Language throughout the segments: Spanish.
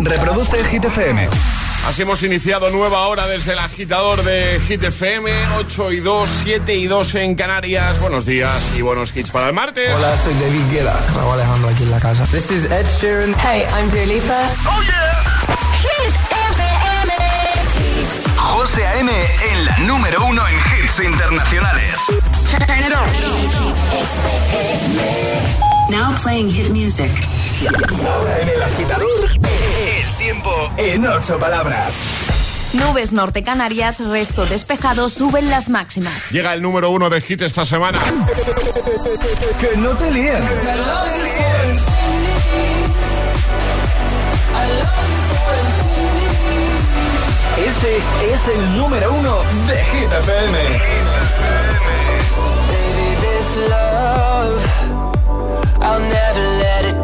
Reproduce Hit FM. Así hemos iniciado nueva hora desde el agitador de Hit FM, 8 y 2, 7 y 2 en Canarias. Buenos días y buenos hits para el martes. Hola, soy David Guetta. Raúl Alejandro aquí en la casa. This is Ed Sheeran. Hey, I'm Dua Lipa. ¡Oh, yeah! Hit FM. José A.M. en la número uno en hits internacionales. Turn it on. Now playing hit music. Ahora en el agitador, el tiempo en ocho palabras. Nubes norte Canarias, resto despejado, suben las máximas. Llega el número uno de hit esta semana. Que no te líen. Este es el número uno de Hit FM. Baby, this love, I'll never let it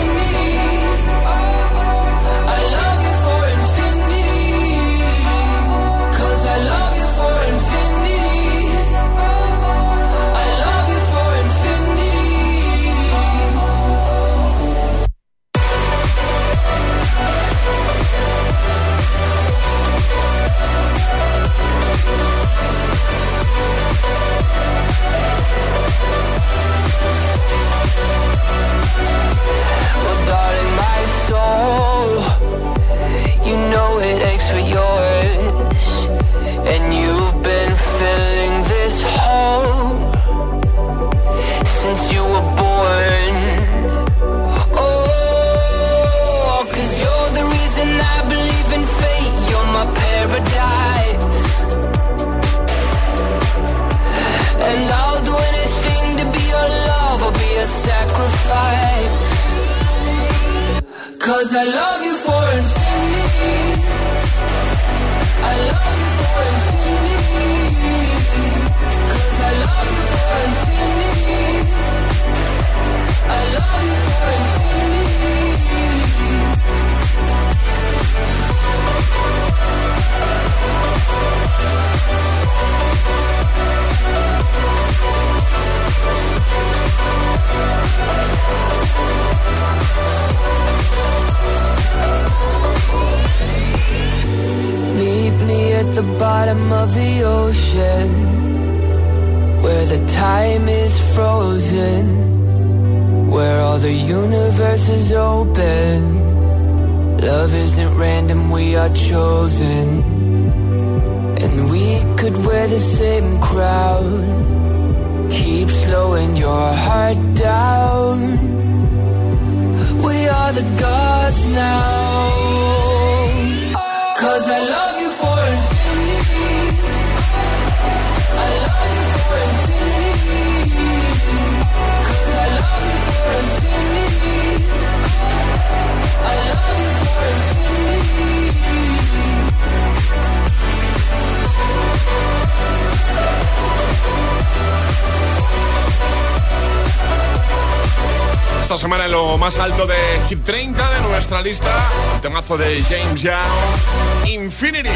Esta semana en lo más alto de Hit 30 de nuestra lista, el temazo de James Young, Infinity.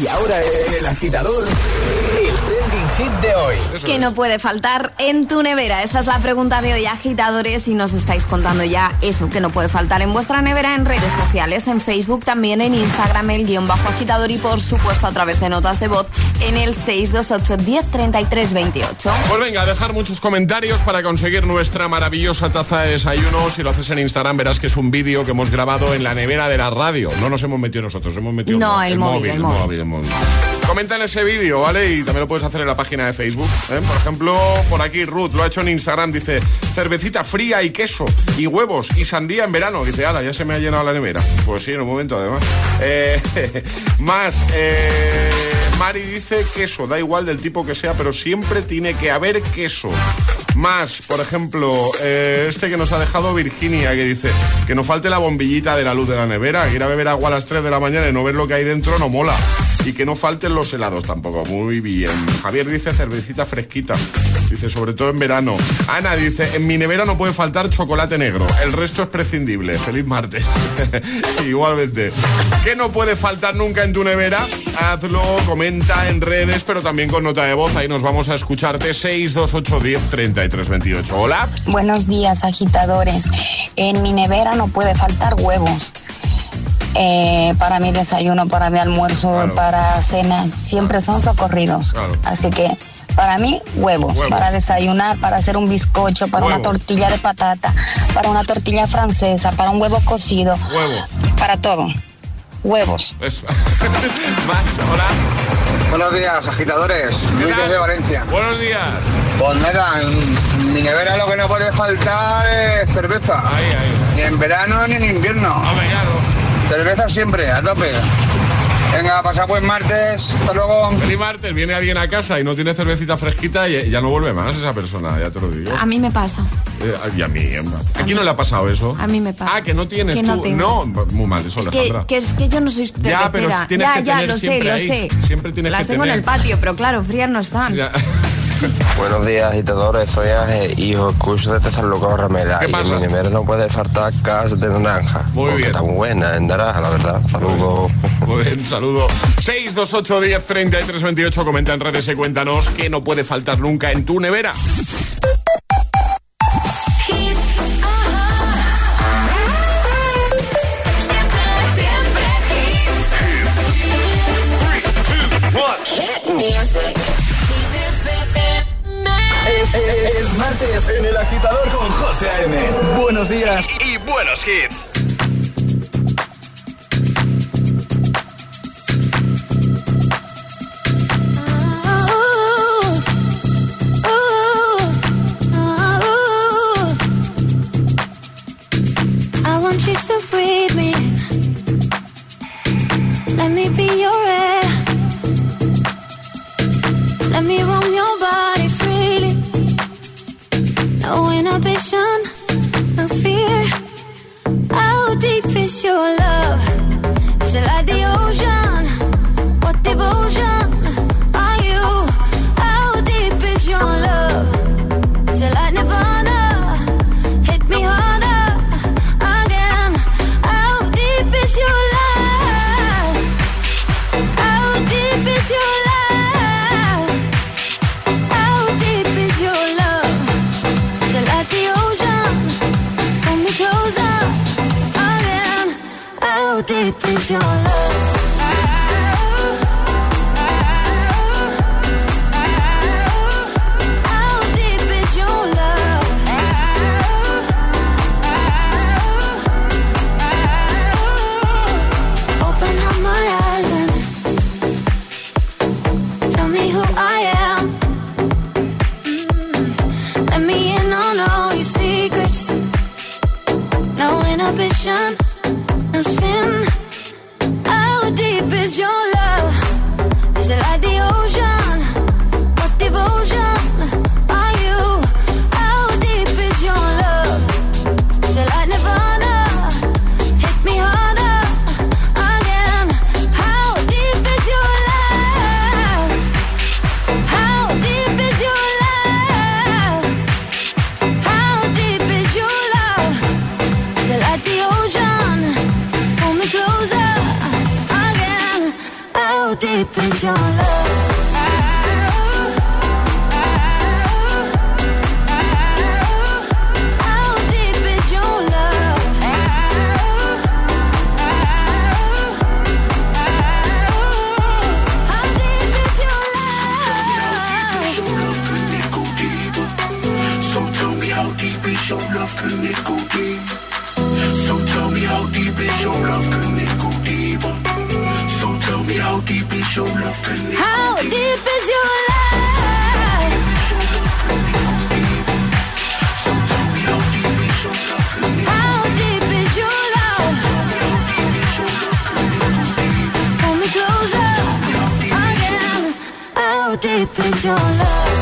Y ahora el agitador, hit de hoy. Eso ¿Qué es. no puede faltar en tu nevera? Esta es la pregunta de hoy, agitadores, y nos estáis contando ya eso que no puede faltar en vuestra nevera en redes sociales, en Facebook, también en Instagram, el guion bajo agitador y por supuesto a través de notas de voz en el 628 10 28. Pues venga, dejar muchos comentarios para conseguir nuestra maravillosa taza de desayuno. Si lo haces en Instagram, verás que es un vídeo que hemos grabado en la nevera de la radio. No nos hemos metido nosotros, hemos metido No, el móvil, el móvil. el móvil. Comenta en ese vídeo, ¿vale? Y también lo puedes hacer en la página de Facebook. ¿eh? Por ejemplo, por aquí Ruth lo ha hecho en Instagram. Dice, cervecita fría y queso y huevos y sandía en verano. Dice, ala, ya se me ha llenado la nevera. Pues sí, en un momento además. Eh, más, eh, Mari dice queso, da igual del tipo que sea, pero siempre tiene que haber queso. Más, por ejemplo, eh, este que nos ha dejado Virginia, que dice que no falte la bombillita de la luz de la nevera, que ir a beber agua a las 3 de la mañana y no ver lo que hay dentro no mola. Y que no falten los helados tampoco. Muy bien. Javier dice cervecita fresquita. Dice, sobre todo en verano. Ana dice, en mi nevera no puede faltar chocolate negro. El resto es prescindible. Feliz martes. Igualmente. ¿Qué no puede faltar nunca en tu nevera? Hazlo, comenta en redes, pero también con nota de voz. Ahí nos vamos a escucharte. 628 10 33 28. Hola. Buenos días, agitadores. En mi nevera no puede faltar huevos. Eh, para mi desayuno, para mi almuerzo, Claro. para cena, siempre son socorridos. Claro. Así que para mí, huevos, Huevos. para desayunar, para hacer un bizcocho, para una Huevos. tortilla de patata, para una tortilla francesa, para un huevo cocido, Huevo. para todo. Huevos. Eso. Más, hola. Buenos días, agitadores. ¿Qué Luis desde Valencia. Buenos días. Pues nada, en mi nevera lo que no puede faltar es cerveza. Ahí, ahí. Ni en verano ni en invierno. Hombre, claro. Cerveza siempre, a tope. Venga, pasa buen martes. Hasta luego. Feliz martes, viene alguien a casa y no tiene cervecita fresquita y ya no vuelve más esa persona, ya te lo digo. A mí me pasa. Eh, y a mí, ¿a quién no le ha pasado eso? A mí me pasa. Ah, que no tienes Que tú. no tengo. muy mal, eso, Es que, que es que yo no soy cervecera. Ya, pero tienes ya, que ya, tener lo sé, siempre lo ahí. sé. Siempre tienes Las que tengo en el patio, pero claro, frías no están. Ya. Buenos días, agitadores. Soy Ángel, hijo escucho de Tesarluco Rameda. ¿Qué Y pasa? en mi nevera no puede faltar gas de naranja. Muy porque bien. está muy buena en naranja, la verdad. Saludos. Muy bien, saludo. 628 10 33 28. Comenta en redes y cuéntanos qué no puede faltar nunca en tu nevera. Es martes en el agitador con José A.M. Buenos días y buenos hits. I want you to breathe me. Let me be your air. Let me roam your body No inhibition, no fear. How deep is your love? Is it like the ocean? What devotion deep is your love?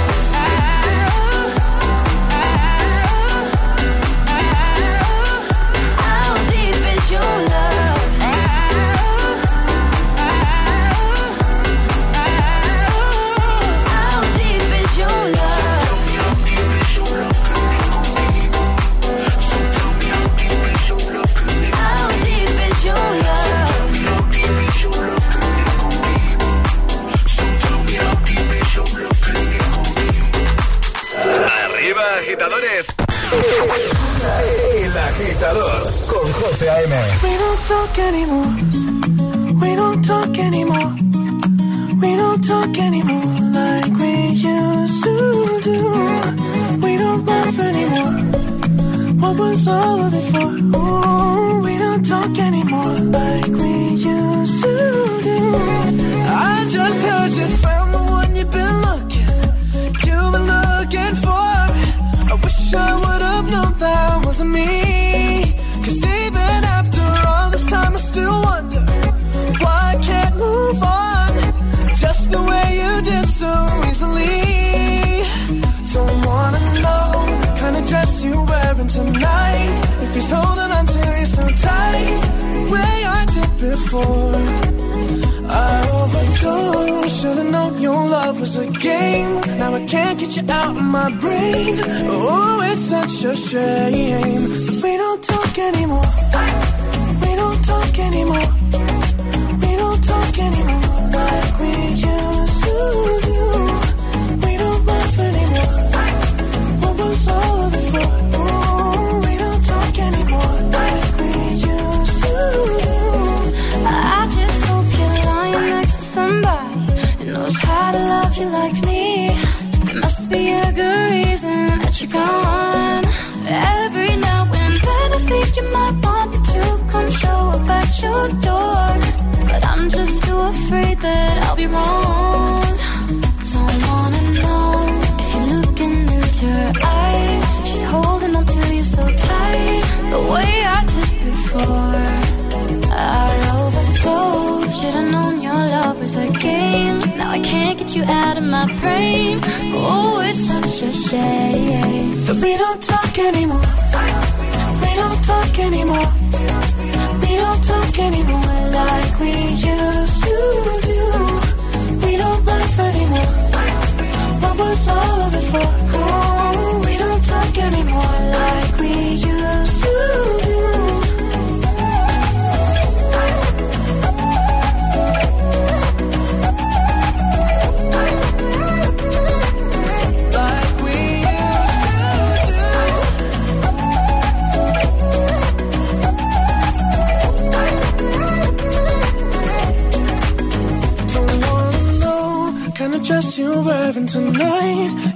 Out of my brain. Oh, it's such a shame. But we don't talk anymore.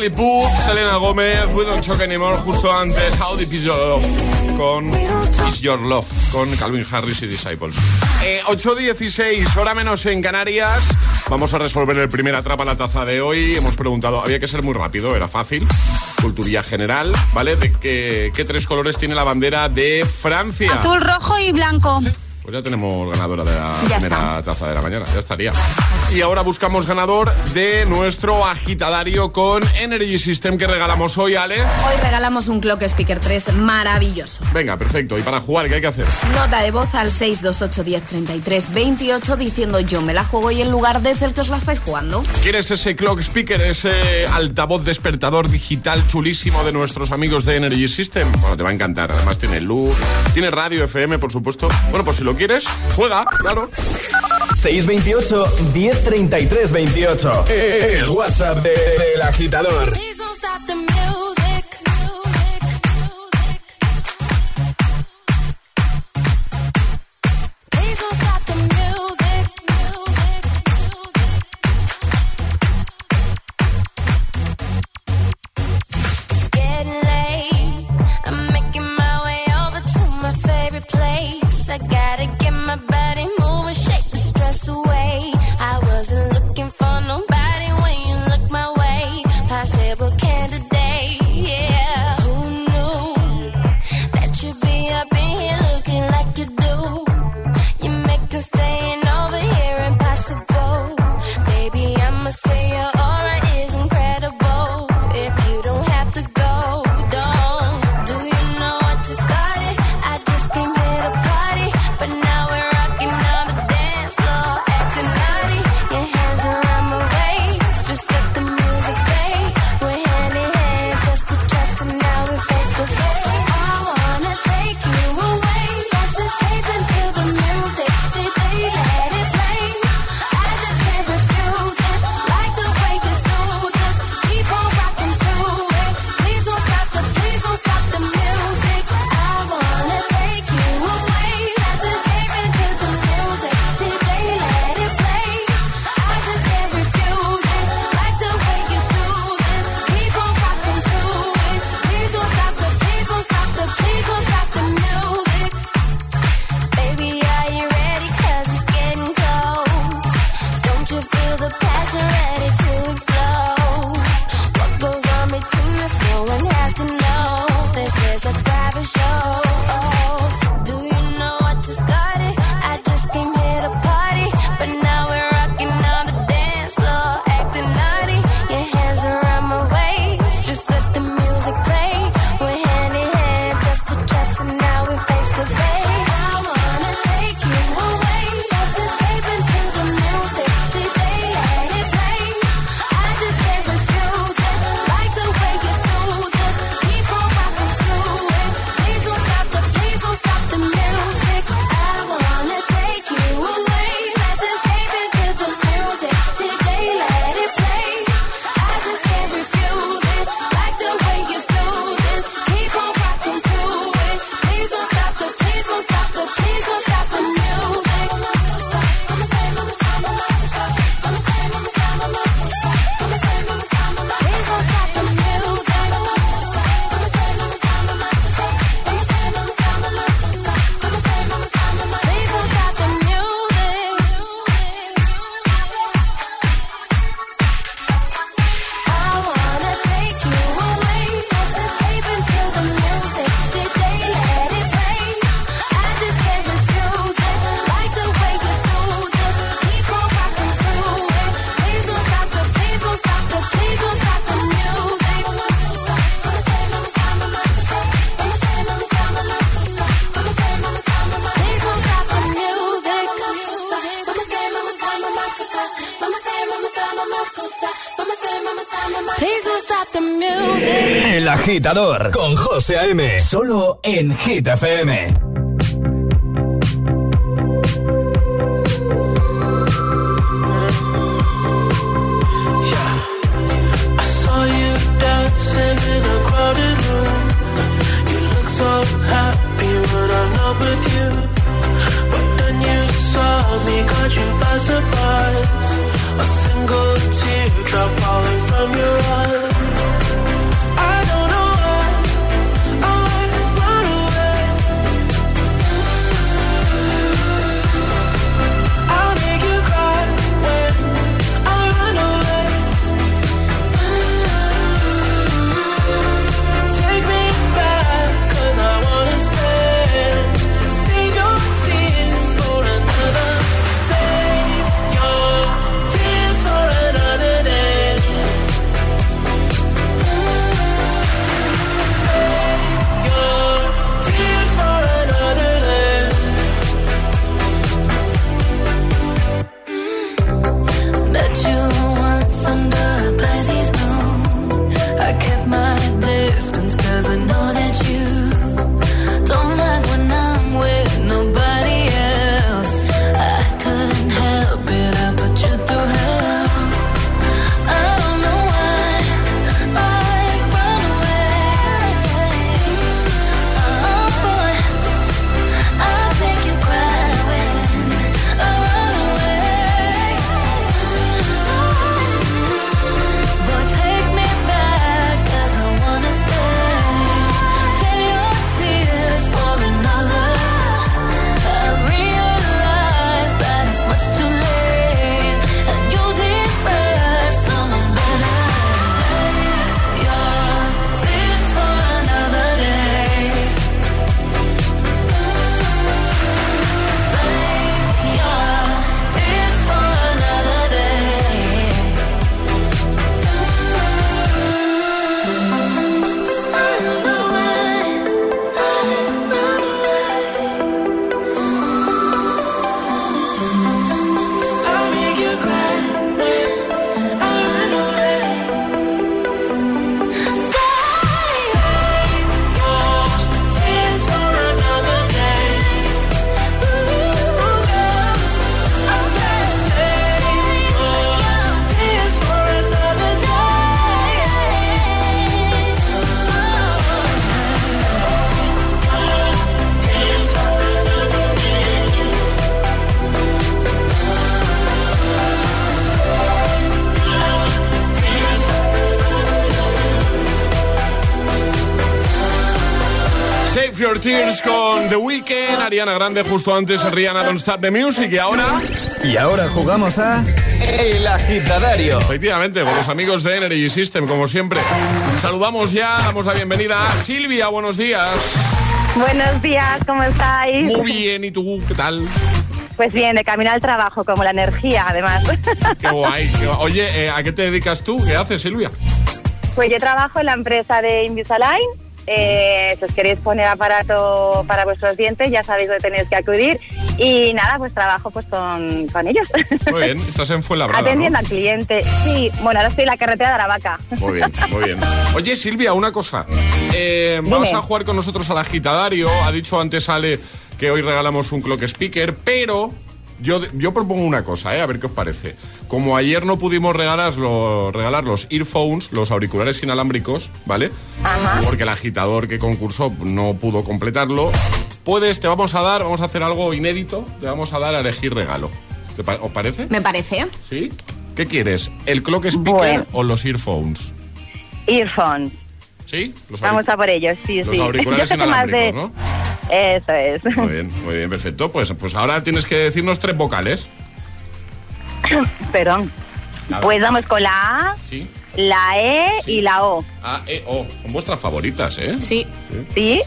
Charlie Puth, Selena Gómez, We Don't Talk Anymore, justo antes How Deep Is Your Love con Is Your Love con Calvin Harris y Disciples. Eh, 8.16, hora menos en Canarias. Vamos a resolver el primer atrapa la taza de hoy. Hemos preguntado, había que ser muy rápido, era fácil. Culturía general, ¿vale? De qué, qué tres colores tiene la bandera de Francia. Azul, rojo y blanco. Pues ya tenemos ganadora de la Ya primera taza de la mañana, ya estaría. Y ahora buscamos ganador de nuestro agitadario con Energy System que regalamos hoy, Ale. Hoy regalamos un Clock Speaker 3 maravilloso. Venga, perfecto. ¿Y para jugar qué hay que hacer? Nota de voz al 628 10 33 28 diciendo yo me la juego y el lugar desde el que os la estáis jugando. ¿Quieres ese clock speaker, ese altavoz despertador digital chulísimo de nuestros amigos de Energy System? Bueno, te va a encantar. Además tiene luz, tiene radio FM, por supuesto. Bueno, pues si lo quieres, juega, claro. 628 1033 28. El WhatsApp de- del agitador. Con José A.M. Solo en Hit FM. Save Your Tears con The Weeknd, Ariana Grande justo antes, Rihanna Don't Stop the Music y ahora... Y ahora jugamos a El Agitadario. Efectivamente, con los amigos de Energy System, como siempre. Saludamos ya, damos la bienvenida a Silvia, buenos días. Buenos días, ¿cómo estáis? Muy bien, ¿y tú qué tal? Pues bien, de camino al trabajo, como la energía, además. Qué guay. Oye, eh, ¿a qué te dedicas tú? ¿Qué haces, Silvia? Pues yo trabajo en la empresa de Invisalign. Eh, si os queréis poner aparato para vuestros dientes, ya sabéis dónde tenéis que acudir. Y nada, pues trabajo pues con, con ellos. Muy bien, estás en Fuenlabrada, Atendiendo ¿no? al cliente. Sí, bueno, ahora estoy en la carretera de Aravaca. Muy bien, muy bien. Oye, Silvia, una cosa. Eh, vamos a jugar con nosotros al agitadario. Ha dicho antes Ale que hoy regalamos un clock speaker, pero yo, yo propongo una cosa, ¿eh? a ver qué os parece. Como ayer no pudimos regalar, los- regalar los earphones, los auriculares inalámbricos, ¿vale? Porque el agitador que concursó no pudo completarlo. Puedes, te vamos a dar, vamos a hacer algo inédito, te vamos a dar a elegir regalo. ¿Te pa- ¿Os parece? Me parece. ¿Sí? ¿Qué quieres? ¿El clock speaker Bueno. o los earphones? Earphone. ¿Sí? Los Vamos a por ellos, sí, los sí. auriculares de- inalámbricos, Eso es. Muy bien, muy bien, perfecto. Pues, pues ahora tienes que decirnos tres vocales. Perdón. Pues vamos con la A, Sí. La E y la O. A, E, O. Son vuestras favoritas, ¿eh? Sí. ¿Sí?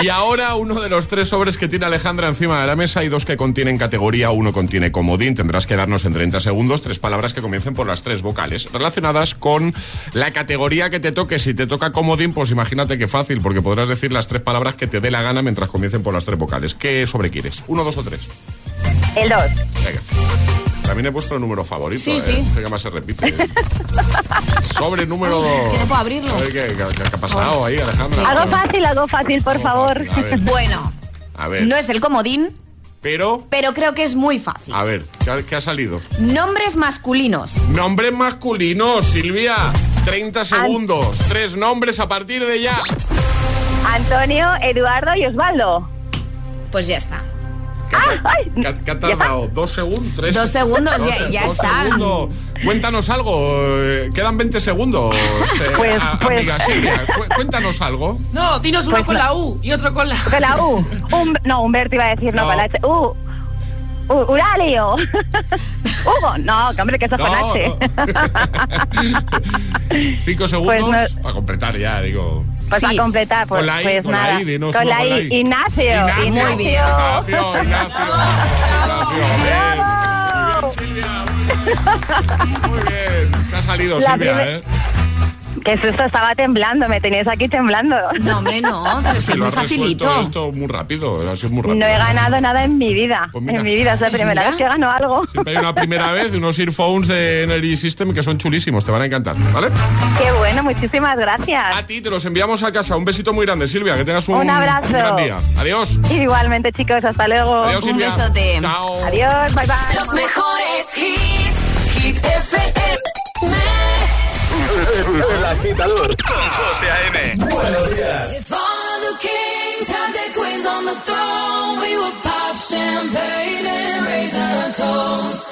Y ahora uno de los tres sobres que tiene Alejandra encima de la mesa. Hay dos que contienen categoría, uno contiene comodín. Tendrás que darnos en 30 segundos tres palabras que comiencen por las tres vocales relacionadas con la categoría que te toque. Si te toca comodín, pues imagínate qué fácil, porque podrás decir las tres palabras que te dé la gana mientras comiencen por las tres vocales. ¿Qué sobre quieres? ¿Uno, dos o tres? El 2. Venga. También he puesto el número favorito. Sí, ¿eh? sí. Sé que más se repite. Sobre número Que 2. no puedo abrirlo. A ver, ¿qué, qué- qué ha pasado ahí, Alejandra? Algo fácil, algo fácil, por favor. A Bueno, a ver. no es el comodín, Pero, pero creo que es muy fácil. a ver, ¿qué ha, qué ha salido? Nombres masculinos. Nombres masculinos, Silvia. 30 segundos. Tres nombres a partir de ya. Antonio, Eduardo y Osvaldo. Pues ya está. ¿Qué, ha- qué ha tardado? ¿Dos segundos? ¿Tres? Dos segundos, ya- Dos- ya dos está. segundos. Cuéntanos algo. eh, Quedan 20 segundos. eh, Pues- a- pues- Amiga Silvia, cu- cuéntanos algo. No, dinos uno Pues con no. la U y otro con la Con la U. Um- no, Humberto iba a decir, no, No. con la H. U. U- Uralio. Hugo. No, que hombre, que eso es con No. H. Cinco segundos Pues no- para completar ya, digo. Pues a completar, pues, Con la I, pues con la. I, dinos con uno la con la I. I. Ignacio. Ignacio. Muy bien. Ignacio, Ignacio. Ignacio, bien. ¡Bravo! Muy bien. Se ha salido, La Silvia, primer- ¿eh? Que es esto, estaba temblando, me tenías aquí temblando. No, hombre, no, pero es lo muy facilito. esto muy rápido. Ha sido muy rápido. No he ganado nada en mi vida. Pues mira. en mi vida, es la Pues primera mira. vez que gano algo. Siempre hay una primera vez de unos earphones de Energy System que son chulísimos, te van a encantar, ¿vale? Qué bueno, muchísimas gracias. A ti te los enviamos a casa. Un besito muy grande, Silvia. Que tengas un, Un abrazo. gran día. Adiós. Igualmente, chicos, hasta luego. Adiós, Un Silvia. besote. Chao. Adiós, bye bye. Los mejores hits. Hit FM. El agitador con José A.M. Buenos días. If all of the kings had their queens on the throne, we would pop champagne and raise a toast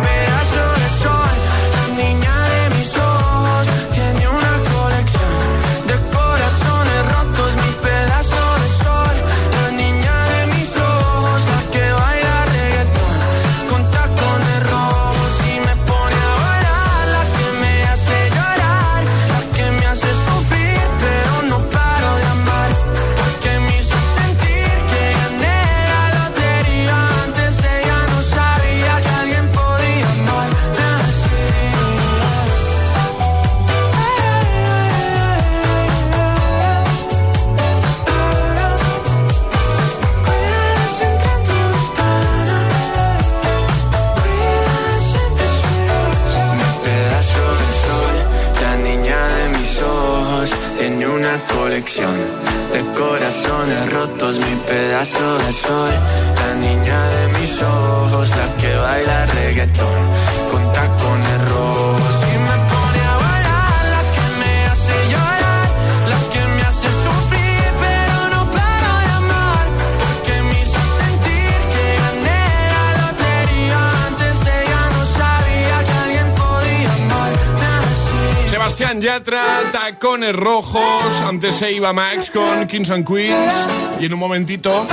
se iba Max con Kings and Queens. Y en un momentito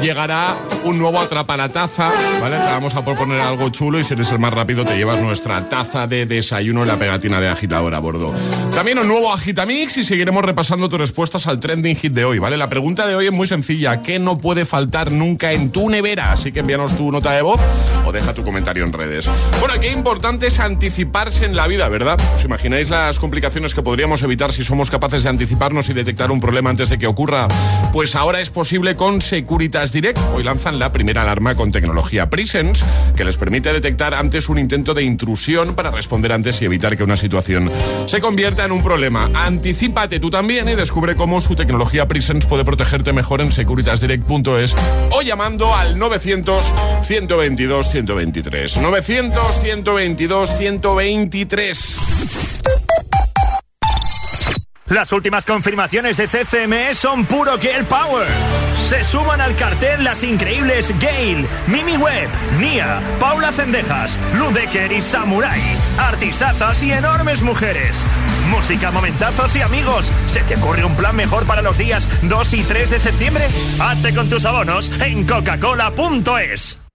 llegará un nuevo atrapalataza. ¿Vale? Te vamos a proponer algo chulo y si eres el más rápido te llevas nuestra taza de desayuno en la pegatina de agitador a bordo. También un nuevo agitamix y seguiremos repasando tus respuestas al trending hit de hoy. ¿Vale? La pregunta de hoy es muy sencilla. ¿Qué no puede faltar nunca en tu nevera? Así que envíanos tu nota de voz o deja tu comentario en redes. Bueno, qué importante es anticiparse en la vida, ¿verdad? ¿Os imagináis las complicaciones que podríamos evitar si somos capaces de anticiparnos y detectar un problema antes de que ocurra? Pues ahora es posible con Securitas Direct. Hoy la primera alarma con tecnología Presence que les permite detectar antes un intento de intrusión para responder antes y evitar que una situación se convierta en un problema. Anticípate tú también y descubre cómo su tecnología Presence puede protegerte mejor en securitasdirect.es o llamando al 900 122 123. 900 122 123. Las últimas confirmaciones de CCME son puro Girl Power. Se suman al cartel las increíbles Gail, Mimi Webb, Nia, Paula Cendejas, Ludecker y Samurai. Artistazas y enormes mujeres. Música, momentazos y amigos. ¿Se te ocurre un plan mejor para los días 2 y 3 de septiembre? Hazte con tus abonos en coca-cola.es.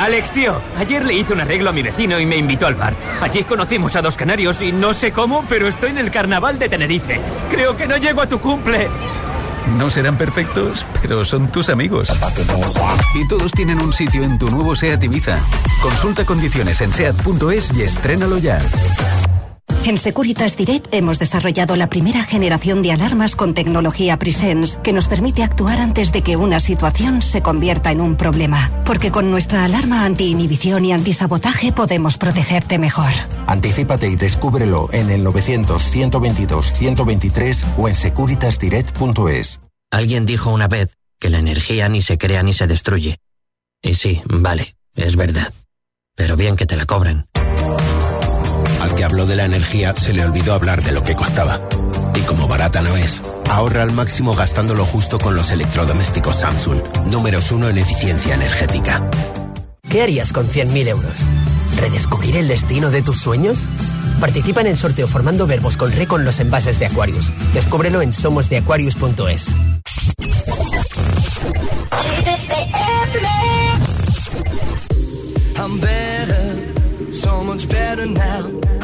Alex, tío, ayer le hice un arreglo a mi vecino y me invitó al bar. Allí conocimos a dos canarios y no sé cómo, pero estoy en el carnaval de Tenerife. Creo que no llego a tu cumple. No serán perfectos, pero son tus amigos. Y todos tienen un sitio en tu nuevo SEAT Ibiza. Consulta condiciones en SEAT.es y estrénalo ya. En Securitas Direct hemos desarrollado la primera generación de alarmas con tecnología Presence que nos permite actuar antes de que una situación se convierta en un problema. Porque con nuestra alarma anti-inhibición y antisabotaje podemos protegerte mejor. Anticípate y descúbrelo en el 900-122-123 o en securitasdirect.es. Alguien dijo una vez que la energía ni se crea ni se destruye. Y sí, vale, es verdad. Pero bien que te la cobren. Al que habló de la energía se le olvidó hablar de lo que costaba. Y como barata no es, ahorra al máximo gastándolo justo con los electrodomésticos Samsung, números uno en eficiencia energética. ¿Qué harías con 100.000 euros? ¿Redescubrir el destino de tus sueños? Participa en el sorteo formando verbos con re con los envases de Aquarius. Descúbrelo en somosdeaquarius.es. I'm better, so much better now.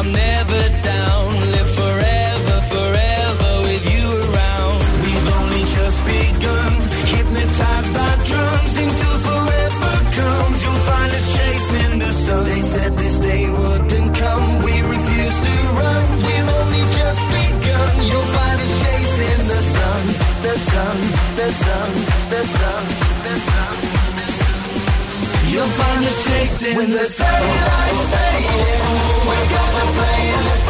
I'm never down. Live forever, forever with you around. We've only just begun. Hypnotized by drums forever comes. You'll find us chasing the sun. They said this day wouldn't come. We refuse to run. We've only just begun. You'll find us chasing the sun, the sun, the sun, the sun. You'll find us chasing the sunlight. We're gonna play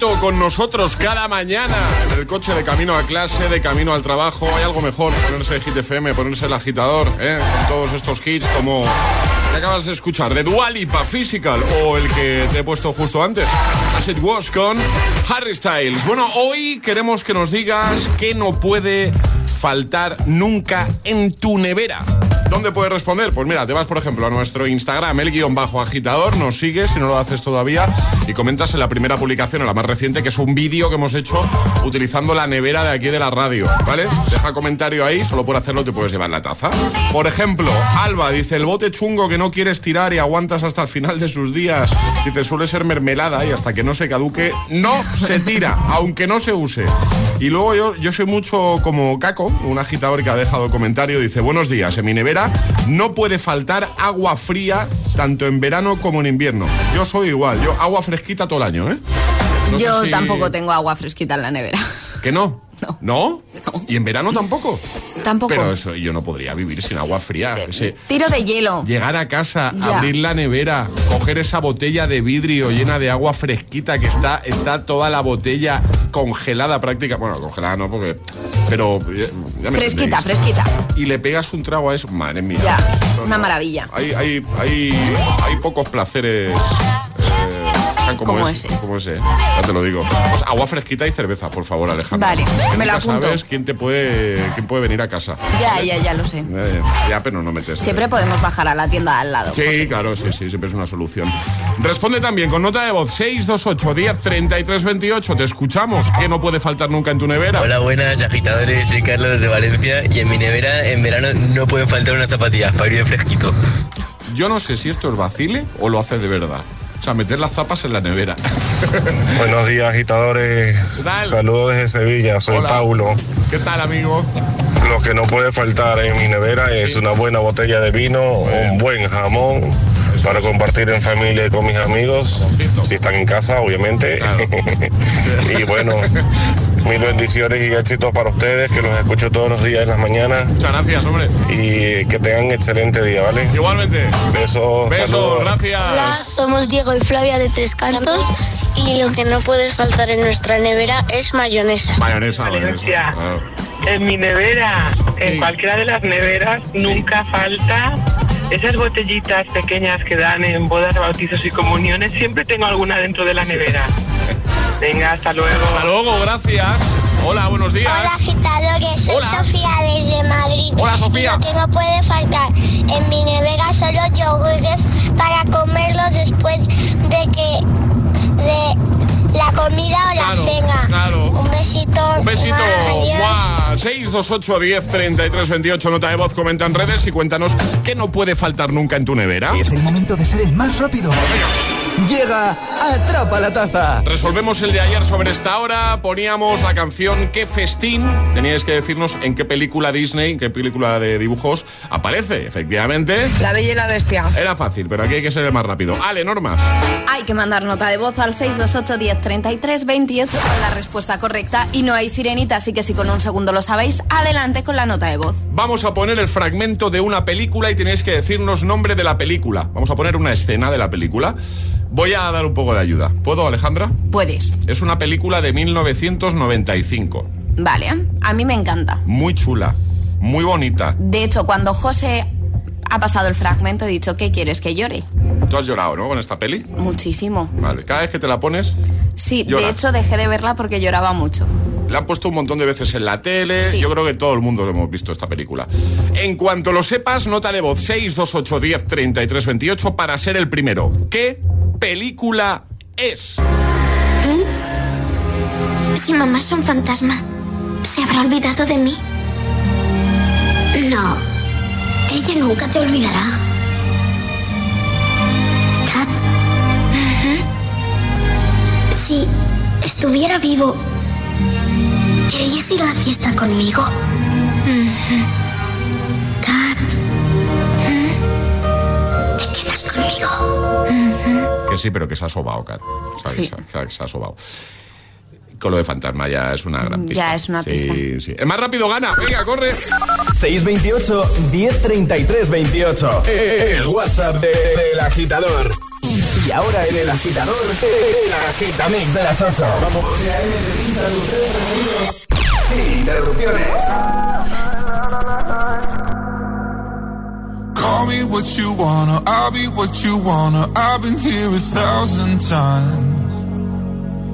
Con nosotros cada mañana. En el coche de camino a clase, de camino al trabajo. Hay algo mejor, ponerse el hit FM, ponerse el agitador, ¿eh? con todos estos hits como que acabas de escuchar, de Dualipa Physical o el que te he puesto justo antes, As It con Harry Styles. Bueno, hoy queremos que nos digas qué no puede faltar nunca en tu nevera. ¿Dónde puedes responder? Pues mira, te vas por ejemplo a nuestro Instagram, el guion bajo agitador, nos sigues si no lo haces todavía y comentas en la primera publicación, en la más reciente, que es un vídeo que hemos hecho utilizando la nevera de aquí de la radio, ¿vale? Deja comentario ahí, solo por hacerlo te puedes llevar la taza. Por ejemplo, Alba dice, el bote chungo que no quieres tirar y aguantas hasta el final de sus días. Dice, suele ser mermelada y hasta que no se caduque, no se tira, aunque no se use. Y luego yo, yo soy mucho como Caco, un agitador que ha dejado comentario, dice, buenos días, en mi nevera no puede faltar agua fría tanto en verano como en invierno. Yo soy igual, yo agua fresquita todo el año, ¿eh? No Yo si- tampoco tengo agua fresquita en la nevera. ¿Que no? No. ¿Y en verano tampoco? Tampoco. Pero eso, yo no podría vivir sin agua fría. Ese- Tiro de hielo. Llegar a casa, Ya. abrir la nevera, coger esa botella de vidrio llena de agua fresquita que está, está toda la botella congelada práctica. Bueno, congelada no, porque. Pero. ya- me Fresquita, entendéis. fresquita. Y le pegas un trago a eso. Madre mía. Ya, pues una no. maravilla. Hay, hay, hay, hay pocos placeres. Eh, sean como, Como ese, ese. como ese, ya te lo digo. Pues agua fresquita y cerveza, por favor, Alejandro. Vale, me Nunca apunto. sabes quién te puede, quién puede venir a casa. Ya, ya, ya lo sé. Eh, ya, pero no metes. Siempre podemos bajar a la tienda al lado. Sí, claro, sí, sí, siempre es una solución. Responde también con nota de voz 628 10 33 28. Te escuchamos. ¿Qué no puede faltar nunca en tu nevera? Hola, buenas agitadores, soy Carlos de Valencia y en mi nevera en verano no pueden faltar unas zapatillas para ir fresquito. Yo no sé si esto es vacile o lo hace de verdad. O sea, meter las zapas en la nevera. Buenos días, agitadores. Saludos desde Sevilla, soy Paulo. ¿Qué tal, amigo? Lo que no puede faltar en mi nevera es una buena botella de vino, un buen jamón para compartir en familia y con mis amigos, si están en casa, obviamente. y bueno, mil bendiciones y éxitos para ustedes, que los escucho todos los días en las mañanas. Muchas gracias, hombre. Y que tengan excelente día, ¿vale? Igualmente. Besos. Besos, saludos. gracias. Hola, somos Diego y Flavia de Tres Cantos y lo que no puede faltar en nuestra nevera es mayonesa. Mayonesa, mayonesa. claro. En mi nevera, en cualquiera de las neveras, nunca falta esas botellitas pequeñas que dan en bodas, bautizos y comuniones. Siempre tengo alguna dentro de la nevera. Venga, hasta luego. Hasta luego, gracias. Hola, buenos días. Hola agitadores, soy Sofía desde Madrid. Hola, Sofía. Y lo que no puede faltar en mi nevera son los yogures para comerlos después de que de la comida o la Claro, cena. claro. Un besito. Un besito. Adiós. ¡Mua! 628 10 33 28 nota de voz, comenta en redes y cuéntanos qué no puede faltar nunca en tu nevera. Es el momento de ser el más rápido. Llega Atrapa la Taza. Resolvemos el de ayer sobre esta hora. Poníamos la canción Qué festín. Teníais que decirnos en qué película Disney, en qué película de dibujos aparece. Efectivamente. La Bella y la Bestia. Era fácil, pero aquí hay que ser el más rápido. Ale, normas. Hay que mandar nota de voz al 628 10 33 28 con la respuesta correcta y no hay sirenita, así que si con un segundo lo sabéis, adelante con la nota de voz. Vamos a poner el fragmento de una película y tenéis que decirnos nombre de la película. Vamos a poner una escena de la película. Voy a dar un poco de ayuda. ¿Puedo, Alejandra? Puedes. Es una película de 1995. Vale, a mí me encanta. Muy chula, muy bonita. De hecho, cuando José ha pasado el fragmento, he dicho, ¿qué quieres que llore? Tú has llorado, ¿no? Con esta peli. Muchísimo. Vale, cada vez que te la pones, Sí, de hecho dejé de verla porque lloraba mucho. la han puesto un montón de veces en la tele. Yo creo que todo el mundo hemos visto esta película. En cuanto lo sepas, nota de voz 628 10 33 28 para ser el primero. ¿Qué película es? Si mamá es un fantasma, ¿se habrá olvidado de mí? No, ella nunca te olvidará. Kat. Si estuviera vivo, ¿querías ir a la fiesta conmigo? Kat. ¿Te quedas conmigo? Que sí, pero que se ha sobado, Kat. ¿Sabes? Sí. Se ha- se ha sobado. Con lo de fantasma ya es una gran pista. Ya es una Sí, pista. sí. El más rápido gana. Venga, corre. 628 1033 28. El WhatsApp de- del agitador. Y ahora en el agitador, el agitamix de las 8. Vamos. Sin interrupciones. Call me what you wanna, I'll be what you wanna. I've been here a thousand times.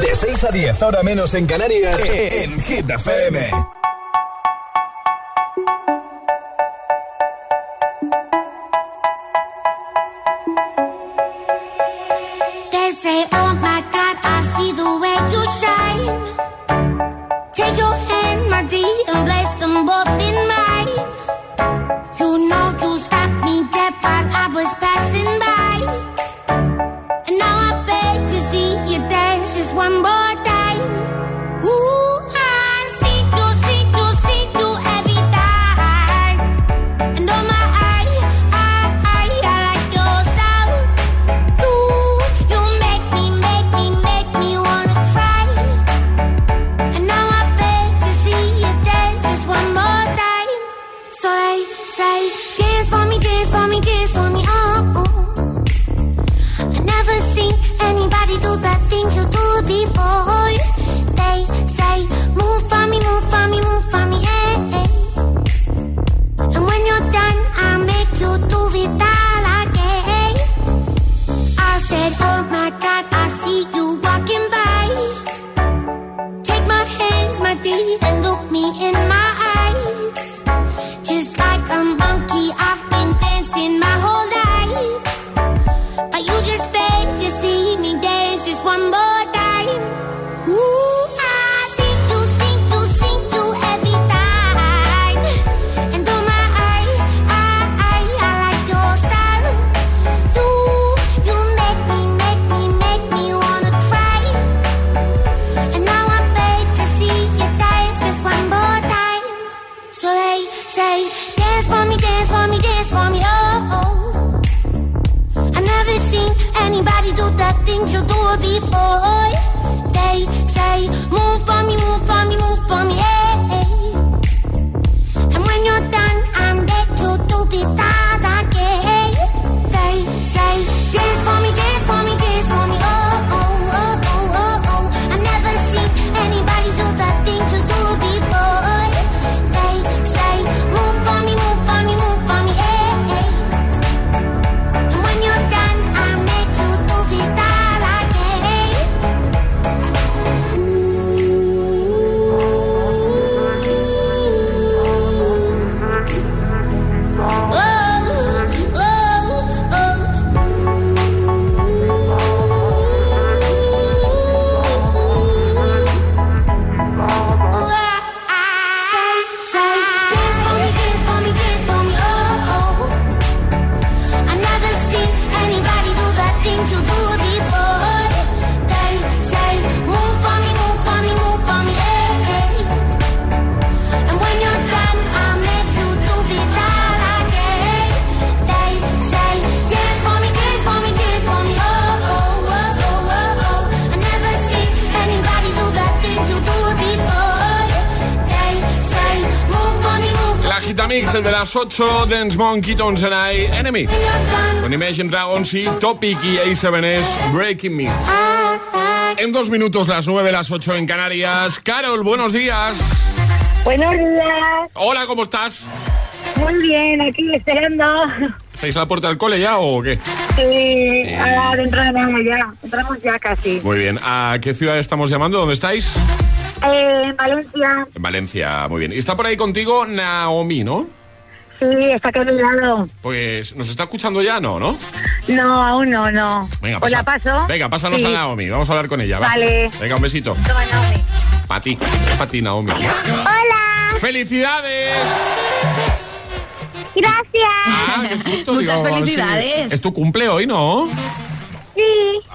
De 6 a 10, ahora menos en Canarias, en Hit FM. 8, Dance Monkey, Tones and I, Enemy. Con Imagine Dragons y Topic y A7S, Breaking Me. En dos minutos, las 9, las 8 en Canarias. Carol, buenos días. Buenos días. Hola, ¿cómo estás? Muy bien, aquí esperando. ¿Estáis a la puerta del cole ya o qué? Sí, ahora dentro de nada ya. Entramos ya casi. Muy bien. ¿A qué ciudad estamos llamando? ¿Dónde estáis? Eh, en Valencia. En Valencia, muy bien. Y está por ahí contigo Naomi, ¿no? Sí, está aquí a mi lado. Pues, ¿nos está escuchando ya? No, ¿no? No, aún no, no. Venga, ¿Os pasa- la paso? Venga, pásanos Sí. a Naomi. Vamos a hablar con ella. va. Vale. Venga, un besito. Toma, Naomi. Para ti. Para ti, Naomi. Hola. ¡Felicidades! Gracias. Ah, qué susto, Muchas felicidades. Es tu cumple hoy, ¿no? Sí,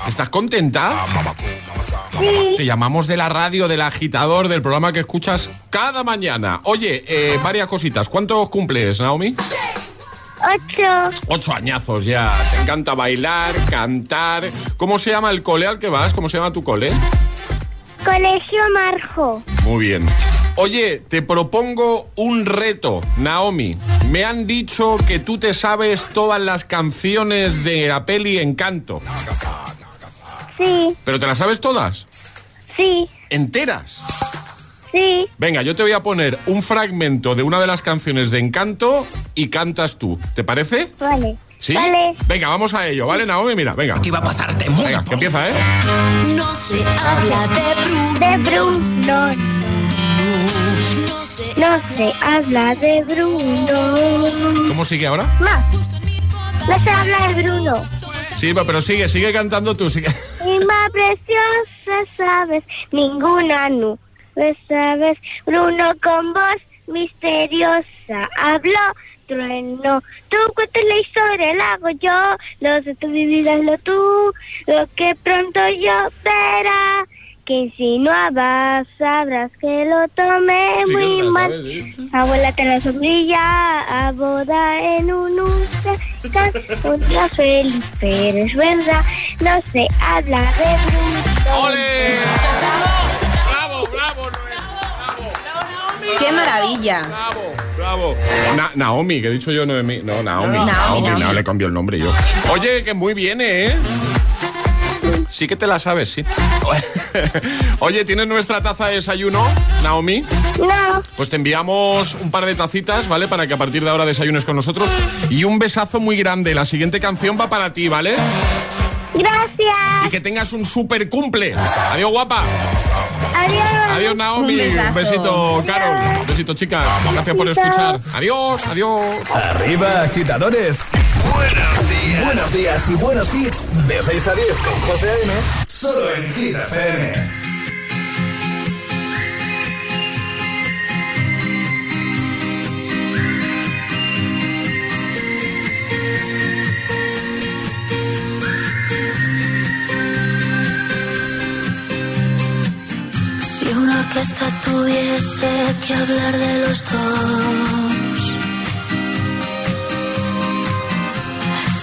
¿Estás contenta? Sí. Te llamamos de la radio, del agitador, del programa que escuchas cada mañana. Oye, eh, varias cositas. ¿Cuántos cumples, Naomi? Ocho. Ocho añazos ya. Te encanta bailar, cantar. ¿Cómo se llama el cole al que vas? ¿Cómo se llama tu cole? Colegio Marjo. Muy bien. Oye, te propongo un reto, Naomi. Me han dicho que tú te sabes todas las canciones de la peli Encanto. Sí, ¿Pero te las sabes todas? sí, ¿Enteras? sí. Venga, yo te voy a poner un fragmento de una de las canciones de Encanto y cantas tú. ¿Te parece? Vale. ¿Sí? Vale. Venga, vamos a ello, ¿vale, Naomi? Mira, venga. Aquí va a pasarte Venga, que empieza, ¿eh? No se habla de Bruno. De Bruno. No se habla de Bruno. ¿Cómo sigue ahora? Más. No se habla de Bruno. Sí, pero sigue, sigue cantando tú. Sigue. Más preciosa, sabes, ninguna nube, sabes. Bruno con voz misteriosa habló, trueno. Tú cuentas la historia, la hago yo. Lo sé tú, es lo tú. Lo que pronto yo verá. Que insinuabas, sabrás que lo tomé Sí, muy mal. sabe, sí. Abuela te la sombrilla, a boda en un huracán, un día feliz, pero es verdad, no se habla de Bruno. ¡Ole! ¡Bravo, bravo, ¡Qué maravilla! Bravo. Na- Naomi, que he dicho yo Noemi. No, Naomi. Naomi, Naomi, Naomi. no, le cambió el nombre yo. Oye, que muy bien, ¿eh? Sí que te la sabes, sí. Oye, ¿tienes nuestra taza de desayuno, Naomi? No. Pues te enviamos un par de tacitas, ¿vale? Para que a partir de ahora desayunes con nosotros. Y un besazo muy grande. La siguiente canción va para ti, ¿vale? Gracias. Y que tengas un super cumple. Adiós, guapa. Adiós. Adiós, Naomi. Un besito, Carol. Un besito, chicas. Gracias por escuchar. Adiós, adiós. Arriba, agitadores. Buenos días. Buenos días y buenos hits. De 6 a 10 con José A.M. Solo en Hit FM. Si una orquesta tuviese que hablar de los dos,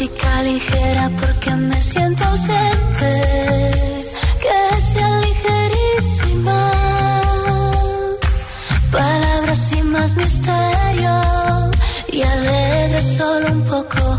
Música ligera porque me siento ausente. Que sea ligerísima. Palabras sin más misterio y alegre solo un poco.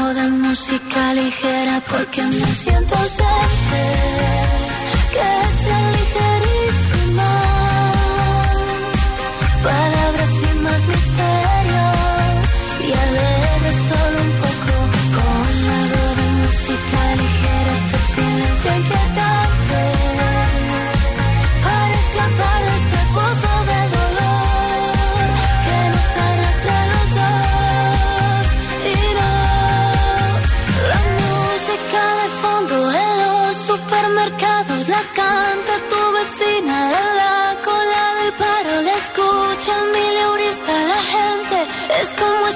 música ligera porque me siento serte que sea ligera.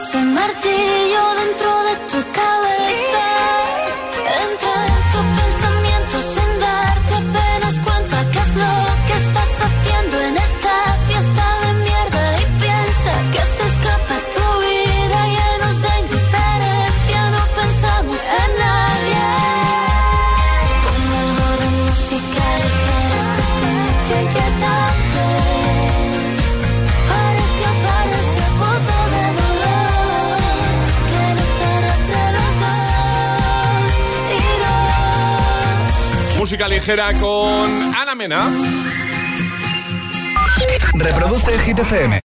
ese martillo dentro de tu música ligera con Ana Mena. Reproduce el